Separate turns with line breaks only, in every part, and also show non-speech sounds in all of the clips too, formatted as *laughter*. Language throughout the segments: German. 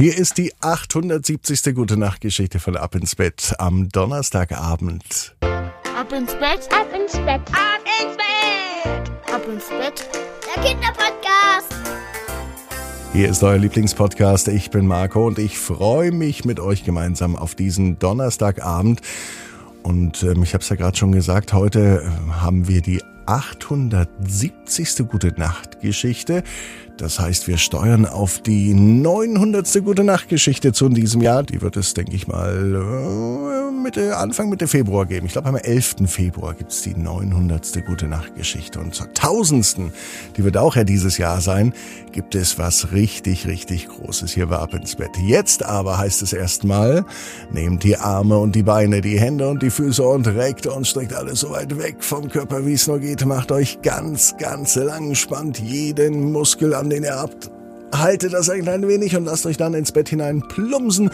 Hier ist die 870. Gute Nacht Geschichte von Ab ins Bett am Donnerstagabend.
Ab ins Bett,
Ab ins Bett,
Ab ins Bett!
ab ins Bett.
der Kinderpodcast.
Hier ist euer Lieblingspodcast. Ich bin Marco und ich freue mich mit euch gemeinsam auf diesen Donnerstagabend. Und ähm, ich habe es ja gerade schon gesagt, heute äh, haben wir die 870. Gute Nacht Geschichte. Das heißt, wir steuern auf die 900. Gute Nacht Geschichte zu diesem Jahr. Die wird es, denke ich mal, äh, Mitte, Anfang Mitte Februar geben. Ich glaube, am 11. Februar gibt's die 900. Gute Nacht Geschichte. Und zur 1000. die wird auch ja dieses Jahr sein, gibt es was richtig, richtig Großes hier bei Ab ins Bett. Jetzt aber heißt es erstmal, nehmt die Arme und die Beine, die Hände und die Füße und reckt und streckt alles so weit weg vom Körper, wie es nur geht. Macht euch ganz, ganz lang, spannt jeden Muskel an, den ihr habt. Haltet das ein klein wenig und lasst euch dann ins Bett hinein plumpsen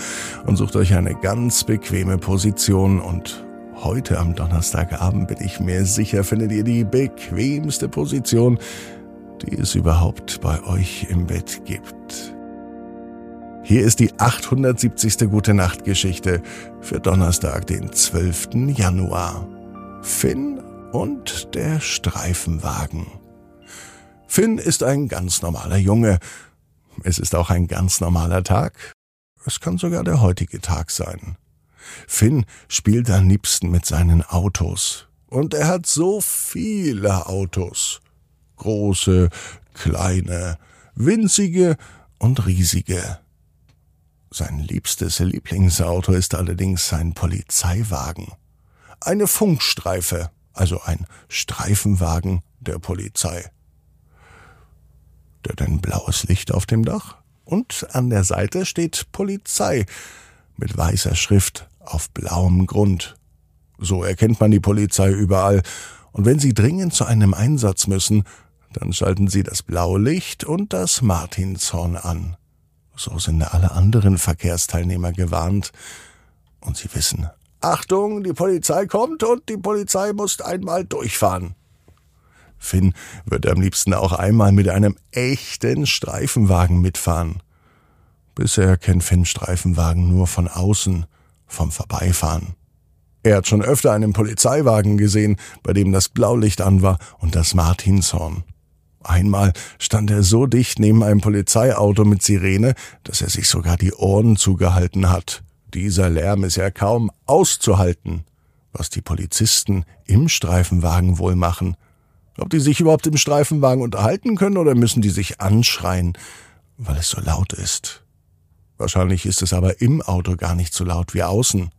und sucht euch eine ganz bequeme Position und Heute am Donnerstagabend bin ich mir sicher, findet ihr die bequemste Position, die es überhaupt bei euch im Bett gibt. Hier ist die 870. Gute Nacht Geschichte für Donnerstag, den 12. Januar. Finn und der Streifenwagen. Finn ist ein ganz normaler Junge. Es ist auch ein ganz normaler Tag. Es kann sogar der heutige Tag sein. Finn spielt am liebsten mit seinen Autos. Und er hat so viele Autos. Große, kleine, winzige und riesige. Sein liebstes Lieblingsauto ist allerdings sein Polizeiwagen. Eine Funkstreife, also ein Streifenwagen der Polizei. Hat ein blaues Licht auf dem Dach und an der Seite steht Polizei mit weißer Schrift auf blauem Grund. So erkennt man die Polizei überall, und wenn sie dringend zu einem Einsatz müssen, dann schalten sie das blaue Licht und das Martinshorn an. So sind alle anderen Verkehrsteilnehmer gewarnt, und sie wissen, Achtung, die Polizei kommt und die Polizei muss einmal durchfahren. Finn würde am liebsten auch einmal mit einem echten Streifenwagen mitfahren. Bisher kennt Finn Streifenwagen nur von außen, vom Vorbeifahren. Er hat schon öfter einen Polizeiwagen gesehen, bei dem das Blaulicht an war und das Martinshorn. Einmal stand er so dicht neben einem Polizeiauto mit Sirene, dass er sich sogar die Ohren zugehalten hat. Dieser Lärm ist ja kaum auszuhalten. Was die Polizisten im Streifenwagen wohl machen. Ob die sich überhaupt im Streifenwagen unterhalten können oder müssen die sich anschreien, weil es so laut ist. Wahrscheinlich ist es aber im Auto gar nicht so laut wie außen.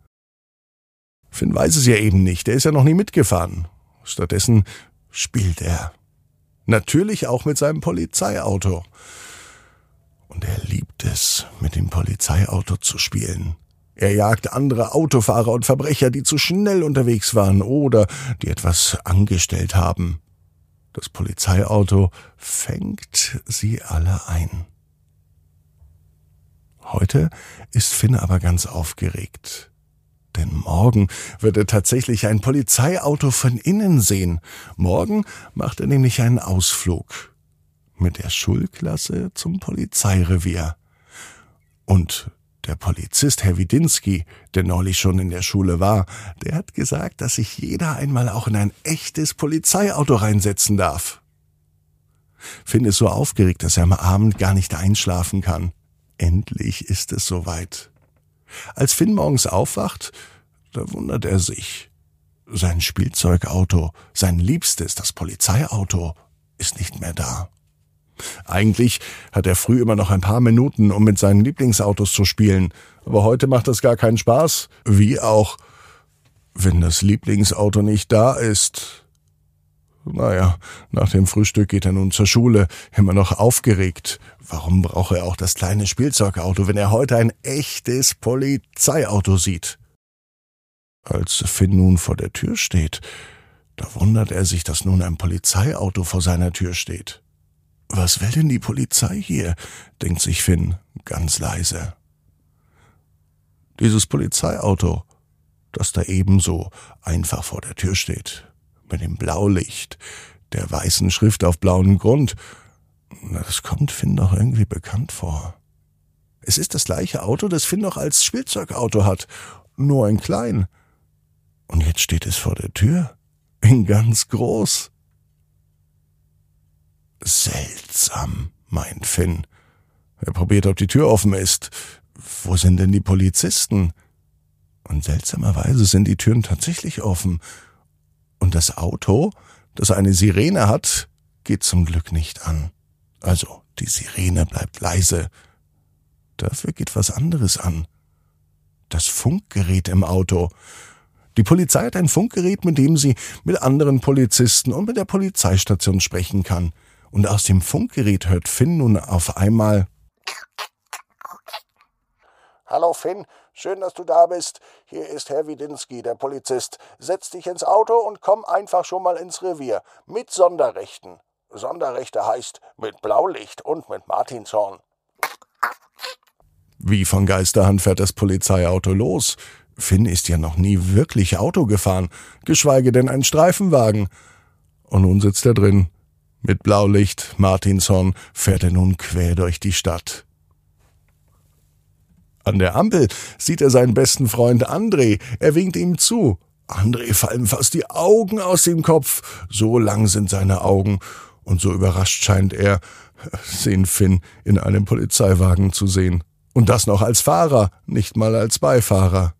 Finn weiß es ja eben nicht, er ist ja noch nie mitgefahren. Stattdessen spielt er. Natürlich auch mit seinem Polizeiauto. Und er liebt es, mit dem Polizeiauto zu spielen. Er jagt andere Autofahrer und Verbrecher, die zu schnell unterwegs waren oder die etwas angestellt haben. Das Polizeiauto fängt sie alle ein. Heute ist Finn aber ganz aufgeregt. Denn morgen wird er tatsächlich ein Polizeiauto von innen sehen. Morgen macht er nämlich einen Ausflug mit der Schulklasse zum Polizeirevier. Und der Polizist Herr Widinski, der neulich schon in der Schule war, der hat gesagt, dass sich jeder einmal auch in ein echtes Polizeiauto reinsetzen darf. Finn ist so aufgeregt, dass er am Abend gar nicht einschlafen kann. Endlich ist es soweit. Als Finn morgens aufwacht, da wundert er sich. Sein Spielzeugauto, sein Liebstes, das Polizeiauto, ist nicht mehr da. Eigentlich hat er früh immer noch ein paar Minuten, um mit seinen Lieblingsautos zu spielen, aber heute macht das gar keinen Spaß, wie auch, wenn das Lieblingsauto nicht da ist. Naja, nach dem Frühstück geht er nun zur Schule, immer noch aufgeregt. Warum braucht er auch das kleine Spielzeugauto, wenn er heute ein echtes Polizeiauto sieht? Als Finn nun vor der Tür steht, da wundert er sich, dass nun ein Polizeiauto vor seiner Tür steht. Was will denn die Polizei hier? denkt sich Finn ganz leise. Dieses Polizeiauto, das da ebenso einfach vor der Tür steht, mit dem Blaulicht, der weißen Schrift auf blauem Grund, das kommt Finn doch irgendwie bekannt vor. Es ist das gleiche Auto, das Finn noch als Spielzeugauto hat, nur ein klein. Und jetzt steht es vor der Tür, in ganz groß. Seltsam, meint Finn. Er probiert, ob die Tür offen ist. Wo sind denn die Polizisten? Und seltsamerweise sind die Türen tatsächlich offen. Und das Auto, das eine Sirene hat, geht zum Glück nicht an. Also, die Sirene bleibt leise. Dafür geht was anderes an. Das Funkgerät im Auto. Die Polizei hat ein Funkgerät, mit dem sie mit anderen Polizisten und mit der Polizeistation sprechen kann. Und aus dem Funkgerät hört Finn nun auf einmal
Hallo Finn, schön, dass du da bist. Hier ist Herr Widinski, der Polizist. Setz dich ins Auto und komm einfach schon mal ins Revier. Mit Sonderrechten. Sonderrechte heißt mit Blaulicht und mit Martinshorn.
Wie von Geisterhand fährt das Polizeiauto los. Finn ist ja noch nie wirklich Auto gefahren, geschweige denn ein Streifenwagen. Und nun sitzt er drin. Mit Blaulicht, Martinshorn, fährt er nun quer durch die Stadt. An der Ampel sieht er seinen besten Freund André. Er winkt ihm zu. André fallen fast die Augen aus dem Kopf. So lang sind seine Augen. Und so überrascht scheint er, *laughs* sehen Finn in einem Polizeiwagen zu sehen. Und das noch als Fahrer, nicht mal als Beifahrer.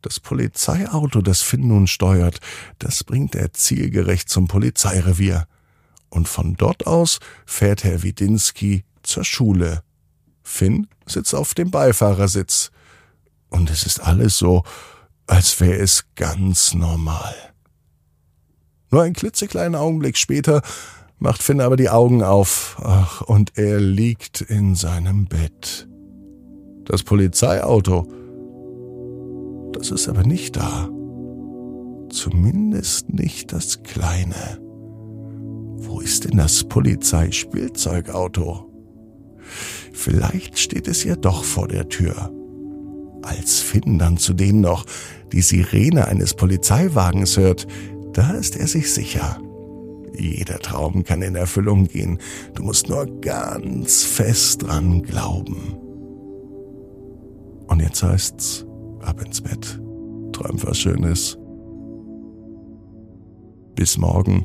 Das Polizeiauto, das Finn nun steuert, das bringt er zielgerecht zum Polizeirevier. Und von dort aus fährt Herr Widinski zur Schule. Finn sitzt auf dem Beifahrersitz. Und es ist alles so, als wäre es ganz normal. Nur ein klitzekleinen Augenblick später macht Finn aber die Augen auf. Ach, und er liegt in seinem Bett. Das Polizeiauto, das ist aber nicht da. Zumindest nicht das kleine. Wo ist denn das Polizeispielzeugauto? Vielleicht steht es ja doch vor der Tür. Als Finn dann zudem noch die Sirene eines Polizeiwagens hört, da ist er sich sicher. Jeder Traum kann in Erfüllung gehen. Du musst nur ganz fest dran glauben. Und jetzt heißt's, ab ins Bett. Träum was Schönes. Bis morgen,